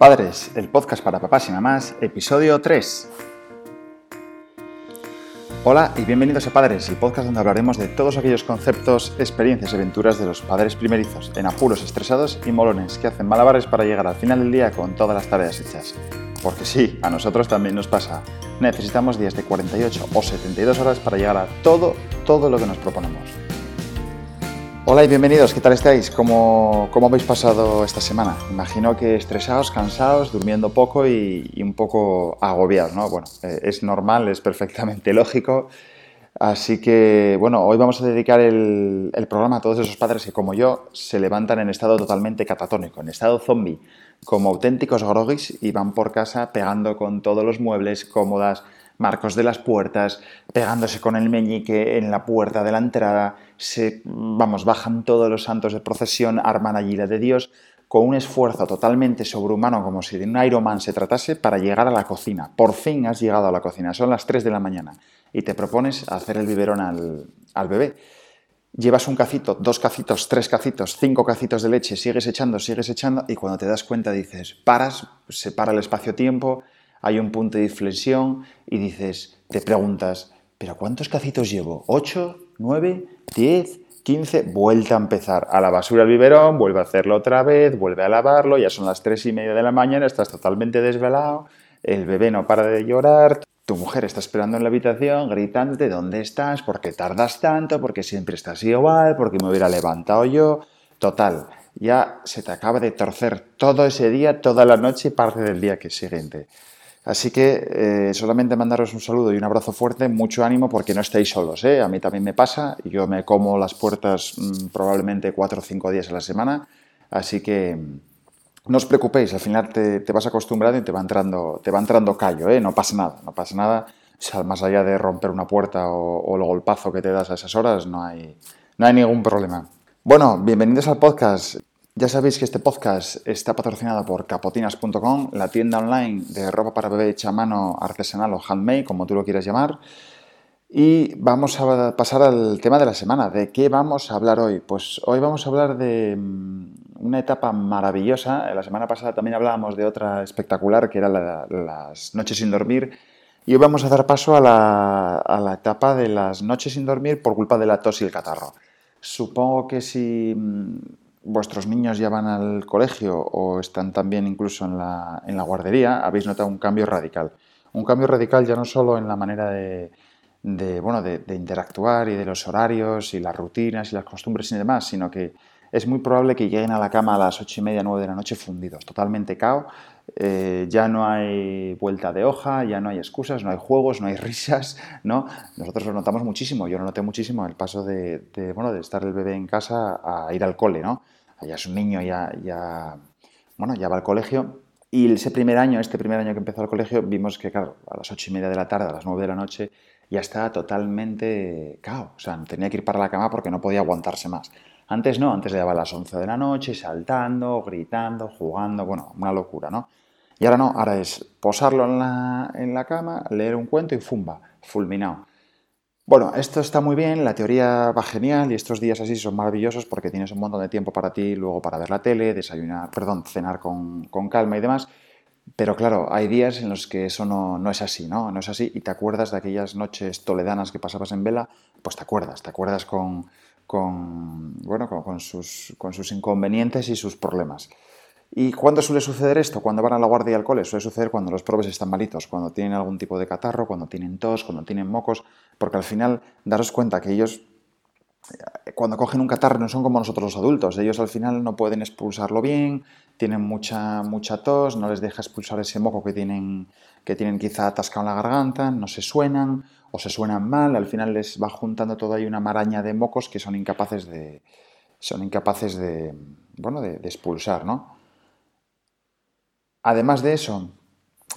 Padres, el podcast para papás y mamás, episodio 3. Hola y bienvenidos a Padres, el podcast donde hablaremos de todos aquellos conceptos, experiencias y aventuras de los padres primerizos, en apuros, estresados y molones, que hacen malabares para llegar al final del día con todas las tareas hechas. Porque sí, a nosotros también nos pasa. Necesitamos días de 48 o 72 horas para llegar a todo, todo lo que nos proponemos. Hola y bienvenidos, ¿qué tal estáis? ¿Cómo, cómo habéis pasado esta semana? Imagino que estresados, cansados, durmiendo poco y, un poco agobiados, ¿no? Bueno, eh, es normal, es perfectamente lógico. Así que, bueno, hoy vamos a dedicar el, el, programa a todos esos padres que, como yo, se levantan en estado totalmente catatónico, en estado zombie, como auténticos groguis y van por casa pegando con todos los muebles, cómodas, marcos de las puertas, pegándose con el meñique en la puerta de la entrada, se, vamos, bajan todos los santos de procesión, arman allí la de Dios, con un esfuerzo totalmente sobrehumano, como si de un Ironman se tratase, para llegar a la cocina. Por fin has llegado a la cocina, son las 3 de la mañana, y te propones hacer el biberón al, al bebé. Llevas un cacito, dos cacitos, tres cacitos, cinco cacitos de leche, sigues echando, sigues echando, y cuando te das cuenta dices, paras, se para el espacio-tiempo, hay un punto de inflexión y dices, te preguntas, ¿pero cuántos cacitos llevo? ¿8? ¿9? ¿10? 15, vuelta a empezar. A la basura el biberón, vuelve a hacerlo otra vez, vuelve a lavarlo, ya son las 3 y media de la mañana, estás totalmente desvelado, el bebé no para de llorar, tu mujer está esperando en la habitación gritándote dónde estás, por qué tardas tanto, porque siempre estás igual, porque me hubiera levantado yo. Total, ya se te acaba de torcer todo ese día, toda la noche y parte del día que siguiente. Así que eh, solamente mandaros un saludo y un abrazo fuerte, mucho ánimo porque no estáis solos. ¿eh? A mí también me pasa, yo me como las puertas mm, probablemente cuatro o cinco días a la semana, así que mm, no os preocupéis, al final te, vas acostumbrando y te va entrando, te va entrando callo, ¿eh? no pasa nada, no pasa nada. Más allá de romper una puerta o, o, el golpazo que te das a esas horas, no hay, no hay ningún problema. Bueno, bienvenidos al podcast. Ya sabéis que este podcast está patrocinado por capotinas.com, la tienda online de ropa para bebé hecha a mano, artesanal o handmade, como tú lo quieras llamar. Y vamos a pasar al tema de la semana. ¿De qué vamos a hablar hoy? Pues hoy vamos a hablar de mm, una etapa maravillosa. La semana pasada también hablábamos de otra espectacular, que era las noches sin dormir. Y hoy vamos a dar paso a la, a la etapa de las noches sin dormir por culpa de la tos y el catarro. Supongo que si mm, vuestros niños ya van al colegio o están también incluso en la, en la guardería, habéis notado un cambio radical. Un cambio radical ya no solo en la manera de, de bueno, de, de, interactuar y de los horarios y las rutinas y las costumbres y demás, sino que es muy probable que lleguen a la cama a las ocho y media, nueve de la noche fundidos, totalmente cao. Eh, ya no hay vuelta de hoja, ya no hay excusas, no hay juegos, no hay risas, ¿no? Nosotros lo notamos muchísimo, yo lo noté muchísimo el paso de, de, bueno, de estar el bebé en casa a ir al cole, ¿no? Ya es un niño, ya, bueno, ya va al colegio. Y ese primer año, este primer año que empezó al colegio, vimos que, claro, a las ocho y media de la tarde, a las nueve de la noche, ya estaba totalmente cao. O sea, tenía que ir para la cama porque no podía aguantarse más. Antes no, antes le daba a las 11 de la noche, saltando, gritando, jugando, bueno, una locura, ¿no? Y ahora no, ahora es posarlo en la, en la cama, leer un cuento y fumba, fulminado. Bueno, esto está muy bien, la teoría va genial y estos días así son maravillosos porque tienes un montón de tiempo para ti, luego para ver la tele, desayunar, perdón, cenar con, con calma y demás. Pero claro, hay días en los que eso no, no, es así, ¿no? No es así y te acuerdas de aquellas noches toledanas que pasabas en vela, pues te acuerdas, te acuerdas con, con, bueno, con, sus, con sus inconvenientes y sus problemas. ¿Y cuándo suele suceder esto? Cuando van a la guardia y al cole. Suele suceder cuando los probes están malitos, cuando tienen algún tipo de catarro, cuando tienen tos, cuando tienen mocos, porque al final daros cuenta que ellos eh, cuando cogen un catarro no son como nosotros los adultos. Ellos al final no pueden expulsarlo bien, tienen mucha, mucha tos, no les deja expulsar ese moco que tienen, que tienen quizá atascado en la garganta, no se suenan o se suenan mal, al final les va juntando toda ahí una maraña de mocos que son incapaces de, son incapaces de, bueno, de, de expulsar, ¿no? Además de eso,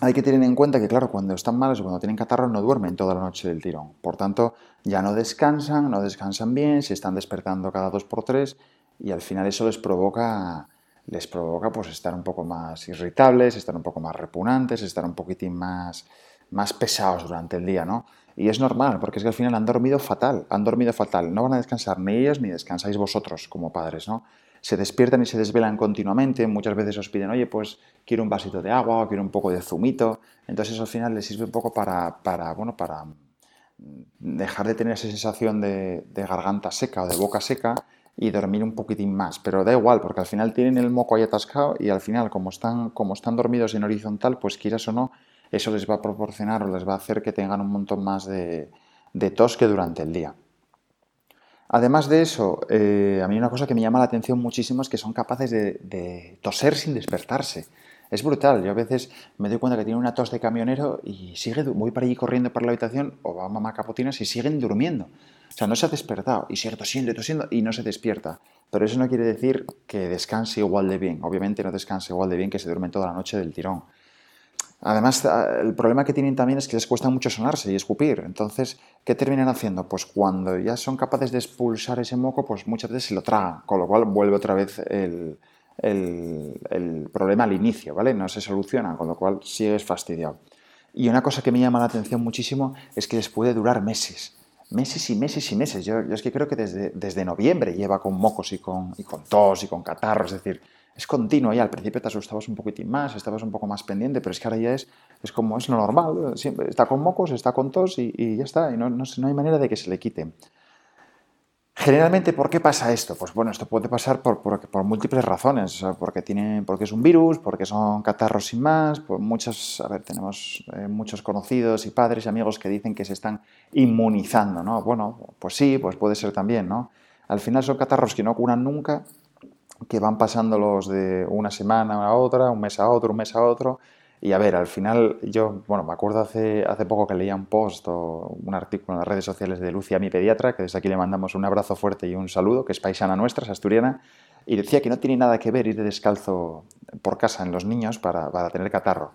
hay que tener en cuenta que, claro, cuando están malos o cuando tienen catarro no duermen toda la noche del tirón. Por tanto, ya no descansan, no descansan bien, se están despertando cada dos por tres y al final eso les provoca, les provoca pues estar un poco más irritables, estar un poco más repugnantes, estar un poquitín más, más pesados durante el día, ¿no? Y es normal, porque es que al final han dormido fatal, han dormido fatal. No van a descansar ni ellos ni descansáis vosotros como padres, ¿no? se despiertan y se desvelan continuamente, muchas veces os piden, oye, pues quiero un vasito de agua o quiero un poco de zumito, entonces al final les sirve un poco para, para bueno, para dejar de tener esa sensación de, garganta seca o de boca seca y dormir un poquitín más. Pero da igual, porque al final tienen el moco ahí atascado y al final, como están, como están dormidos en horizontal, pues quieras o no, eso les va a proporcionar o les va a hacer que tengan un montón más de, tos que durante el día. Además de eso, eh, a mí una cosa que me llama la atención muchísimo es que son capaces de toser sin despertarse. Es brutal. Yo a veces me doy cuenta que tiene una tos de camionero y sigue, voy para allí corriendo por la habitación o va mamá capotinas y siguen durmiendo. O sea, no se ha despertado y sigue tosiendo y tosiendo y no se despierta. Pero eso no quiere decir que descanse igual de bien. Obviamente no descanse igual de bien que se duermen toda la noche del tirón. Además, el problema que tienen también es que les cuesta mucho sonarse y escupir. Entonces, ¿qué terminan haciendo? Pues cuando ya son capaces de expulsar ese moco, pues muchas veces se lo tragan, con lo cual vuelve otra vez el, el, problema al inicio, ¿vale? No se soluciona, con lo cual sigues fastidiado. Y una cosa que me llama la atención muchísimo es que les puede durar meses. Meses y meses y meses. Yo, es que creo que desde, desde, noviembre lleva con mocos y con, y con tos y con catarros. Es decir, es continuo. Y al principio te asustabas un poquitín más, estabas un poco más pendiente, pero es que ahora ya es, es como es lo normal. Siempre está con mocos, está con tos y, ya está. Y no, no, no hay manera de que se le quite. Generalmente, ¿por qué pasa esto? Pues bueno, esto puede pasar por, por, múltiples razones, porque, tiene, porque es un virus, porque son catarros sin más, por muchas, a ver, tenemos eh, muchos conocidos y padres y amigos que dicen que se están inmunizando, ¿no? Bueno, pues sí, pues puede ser también, ¿no? Al final son catarros que no curan nunca, que van pasándolos de una semana a otra, un mes a otro, un mes a otro, y a ver, al final yo, bueno, me acuerdo hace, hace poco que leía un post o un artículo en las redes sociales de Lucia, mi pediatra, que desde aquí le mandamos un abrazo fuerte y un saludo, que es paisana nuestra, es asturiana, y decía que no tiene nada que ver ir descalzo por casa en los niños para, para tener catarro.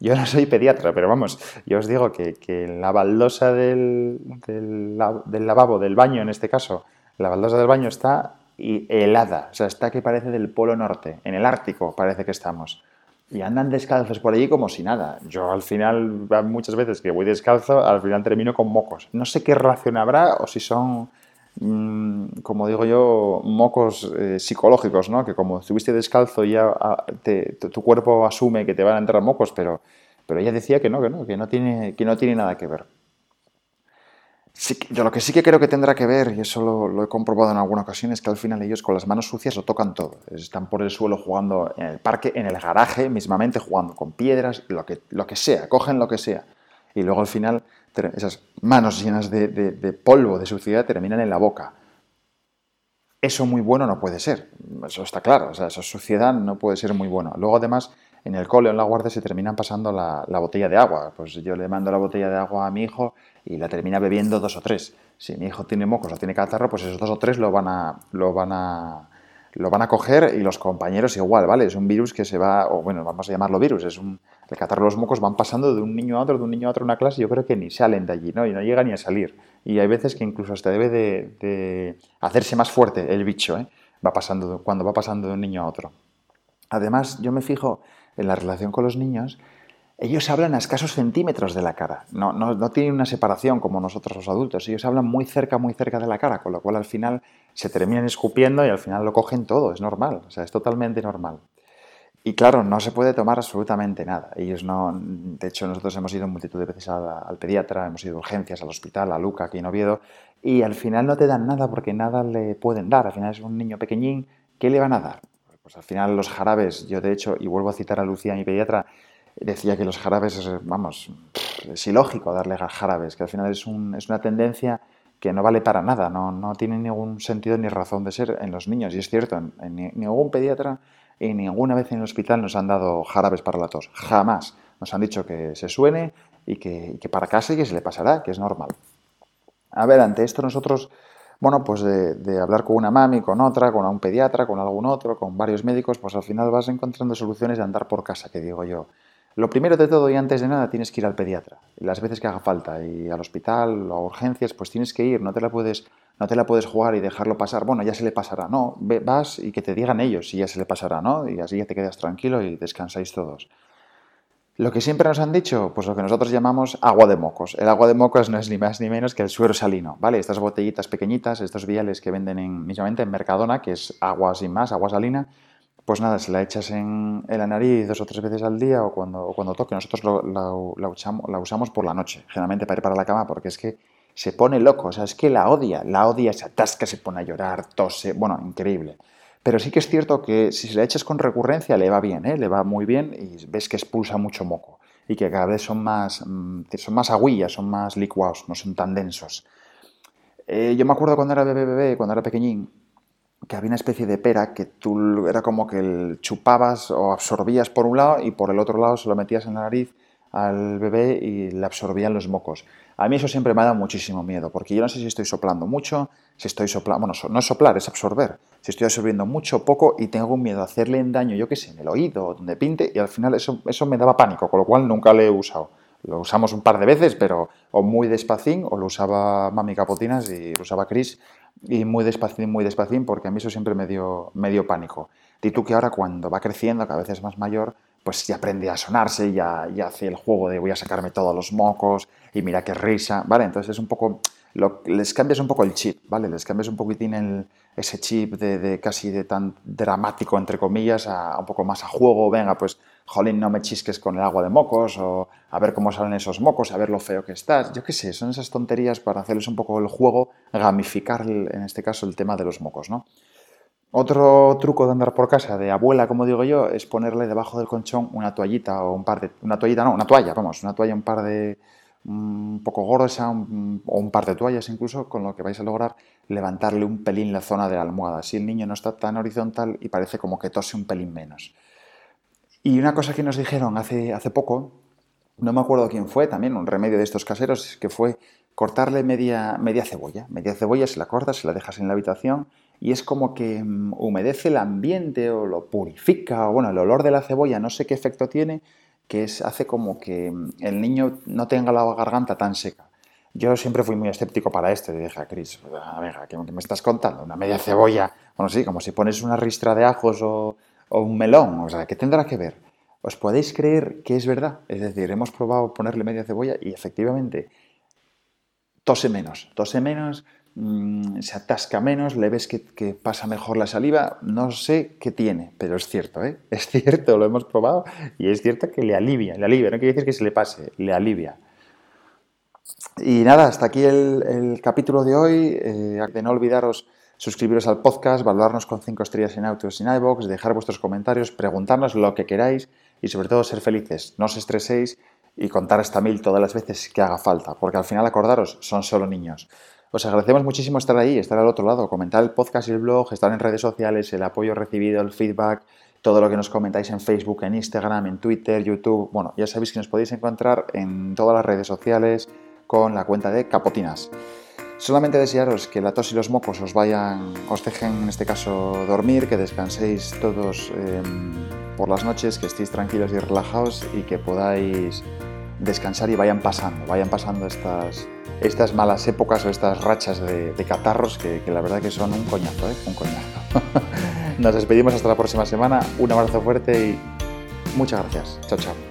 Yo no soy pediatra, pero vamos, yo os digo que, que la baldosa del, del, del, lavabo, del baño en este caso, la baldosa del baño está helada, o sea, está que parece del Polo Norte, en el Ártico parece que estamos y andan descalzos por allí como si nada. Yo al final, muchas veces que voy descalzo, al final termino con mocos. No sé qué relación habrá o si son, mm, como digo yo, mocos eh, psicológicos, ¿no? Que como estuviste descalzo ya ah, tu cuerpo asume que te van a entrar mocos, pero, pero ella decía que no, que no, que no tiene, que no tiene nada que ver yo lo que sí que creo que tendrá que ver, y eso lo, he comprobado en alguna ocasión, es que al final ellos con las manos sucias lo tocan todo. Están por el suelo jugando en el parque, en el garaje mismamente, jugando con piedras, lo que, lo que sea, cogen lo que sea. Y luego al final esas manos llenas de, de polvo, de suciedad, terminan en la boca. Eso muy bueno no puede ser, eso está claro, esa suciedad no puede ser muy bueno. Luego además en el cole o en la guardia se terminan pasando la, botella de agua. Pues yo le mando la botella de agua a mi hijo y la termina bebiendo dos o tres. Si mi hijo tiene mocos o tiene catarro, pues esos dos o tres lo van a, lo van a, lo van a coger y los compañeros igual, ¿vale? Es un virus que se va, o bueno, vamos a llamarlo virus, es un, el catarro los mocos van pasando de un niño a otro, de un niño a otro en una clase, yo creo que ni salen de allí, ¿no? Y no llegan ni a salir. Y hay veces que incluso hasta debe de, de hacerse más fuerte el bicho, ¿eh? Va pasando, cuando va pasando de un niño a otro. Además, yo me fijo en la relación con los niños, ellos hablan a escasos centímetros de la cara. No, no, tienen una separación como nosotros los adultos. Ellos hablan muy cerca, muy cerca de la cara, con lo cual al final se terminan escupiendo y al final lo cogen todo. Es normal, o sea, es totalmente normal. Y claro, no se puede tomar absolutamente nada. Ellos no, de hecho, nosotros hemos ido multitud de veces al pediatra, hemos ido a urgencias, al hospital, a Luca, aquí en Oviedo, y al final no te dan nada porque nada le pueden dar. Al final es un niño pequeñín, ¿qué le van a dar? Pues al final los jarabes, yo de hecho, y vuelvo a citar a Lucía, mi pediatra, decía que los jarabes, vamos, es ilógico darle jarabes, que al final es, una tendencia que no vale para nada, no, no, tiene ningún sentido ni razón de ser en los niños. Y es cierto, en, ningún pediatra y ninguna vez en el hospital nos han dado jarabes para la tos. Jamás. Nos han dicho que se suene y que, y que para casa y que se le pasará, que es normal. A ver, ante esto nosotros bueno, pues de, hablar con una mami, con otra, con un pediatra, con algún otro, con varios médicos, pues al final vas encontrando soluciones de andar por casa, que digo yo. Lo primero de todo y antes de nada tienes que ir al pediatra, las veces que haga falta, y al hospital a urgencias, pues tienes que ir, no te la puedes, no te la puedes jugar y dejarlo pasar, bueno, ya se le pasará, no, vas y que te digan ellos si ya se le pasará, ¿no? Y así ya te quedas tranquilo y descansáis todos. Lo que siempre nos han dicho, pues lo que nosotros llamamos agua de mocos. El agua de mocos no es ni más ni menos que el suero salino, ¿vale? Estas botellitas pequeñitas, estos viales que venden en, mismamente en Mercadona, que es agua sin más, agua salina, pues nada, se la echas en, la nariz dos o tres veces al día o cuando, cuando toque. Nosotros la, usamos, la usamos por la noche, generalmente para ir para la cama, porque es que se pone loco, o sea, es que la odia, la odia, se atasca, se pone a llorar, tose, bueno, increíble. Pero sí que es cierto que si se la echas con recurrencia le va bien, ¿eh? le va muy bien y ves que expulsa mucho moco y que cada vez son más, mm, son más aguillas, son más licuados, no son tan densos. Eh, yo me acuerdo cuando era bebé, bebé, cuando era pequeñín, que había una especie de pera que tú era como que chupabas o absorbías por un lado y por el otro lado se lo metías en la nariz al bebé y le absorbían los mocos. A mí eso siempre me ha dado muchísimo miedo, porque yo no sé si estoy soplando mucho, si estoy soplando, bueno, no es soplar, es absorber, si estoy absorbiendo mucho o poco y tengo un miedo a hacerle daño, yo qué sé, en el oído, donde pinte, y al final eso, eso me daba pánico, con lo cual nunca lo he usado. Lo usamos un par de veces, pero o muy despacín, o lo usaba Mami Capotinas y lo usaba Chris, y muy despacín, muy despacín, porque a mí eso siempre me dio, me dio pánico. Y tú que ahora cuando va creciendo, cada vez es más mayor, pues ya aprende a sonarse, ya, ya hace el juego de voy a sacarme todos los mocos y mira qué risa, ¿vale? Entonces es un poco, les cambias un poco el chip, ¿vale? Les cambias un poquitín ese chip de, casi de tan dramático, entre comillas, a, un poco más a juego, venga, pues, jolín, no me chisques con el agua de mocos, o a ver cómo salen esos mocos, a ver lo feo que estás, yo qué sé, son esas tonterías para hacerles un poco el juego, gamificar, en este caso, el tema de los mocos, ¿no? Otro truco de andar por casa de abuela, como digo yo, es ponerle debajo del colchón una toallita o un par de... Una toallita, no, una toalla, vamos, una toalla un par de... un poco gorda o un par de toallas incluso, con lo que vais a lograr levantarle un pelín la zona de la almohada. Así el niño no está tan horizontal y parece como que tose un pelín menos. Y una cosa que nos dijeron hace, hace poco, no me acuerdo quién fue, también un remedio de estos caseros, que fue cortarle media, media cebolla. Media cebolla se la cortas, se la dejas en la habitación y es como que mm, humedece el ambiente o lo purifica, o bueno, el olor de la cebolla no sé qué efecto tiene, que es, hace como que mm, el niño no tenga la garganta tan seca. Yo siempre fui muy escéptico para esto y dije a Cris, a ¿qué me estás contando? ¿Una media cebolla? Bueno, sí, como si pones una ristra de ajos o, o un melón, o sea, ¿qué tendrá que ver? ¿Os podéis creer que es verdad? Es decir, hemos probado ponerle media cebolla y efectivamente tose menos, tose menos, Mm, se atasca menos, le ves que, pasa mejor la saliva, no sé qué tiene, pero es cierto, ¿eh? es cierto, lo hemos probado y es cierto que le alivia, le alivia, no quiere decir que se le pase, le alivia. Y nada, hasta aquí el, capítulo de hoy, eh, de no olvidaros suscribiros al podcast, valorarnos con 5 estrellas en Autos y en iVoox, dejar vuestros comentarios, preguntarnos lo que queráis y sobre todo ser felices, no os estreséis y contar hasta mil todas las veces que haga falta, porque al final acordaros, son solo niños. Os agradecemos muchísimo estar ahí, estar al otro lado, comentar el podcast y el blog, estar en redes sociales, el apoyo recibido, el feedback, todo lo que nos comentáis en Facebook, en Instagram, en Twitter, YouTube. Bueno, ya sabéis que nos podéis encontrar en todas las redes sociales con la cuenta de Capotinas. Solamente desearos que la tos y los mocos os vayan, os dejen en este caso dormir, que descanséis todos em, por las noches, que estéis tranquilos y relajados y que podáis descansar y vayan pasando, vayan pasando estas, estas malas épocas o estas rachas de, catarros que, la verdad que son un coñazo, ¿eh? un coñazo. Nos despedimos hasta la próxima semana, un abrazo fuerte y muchas gracias. Chao, chao.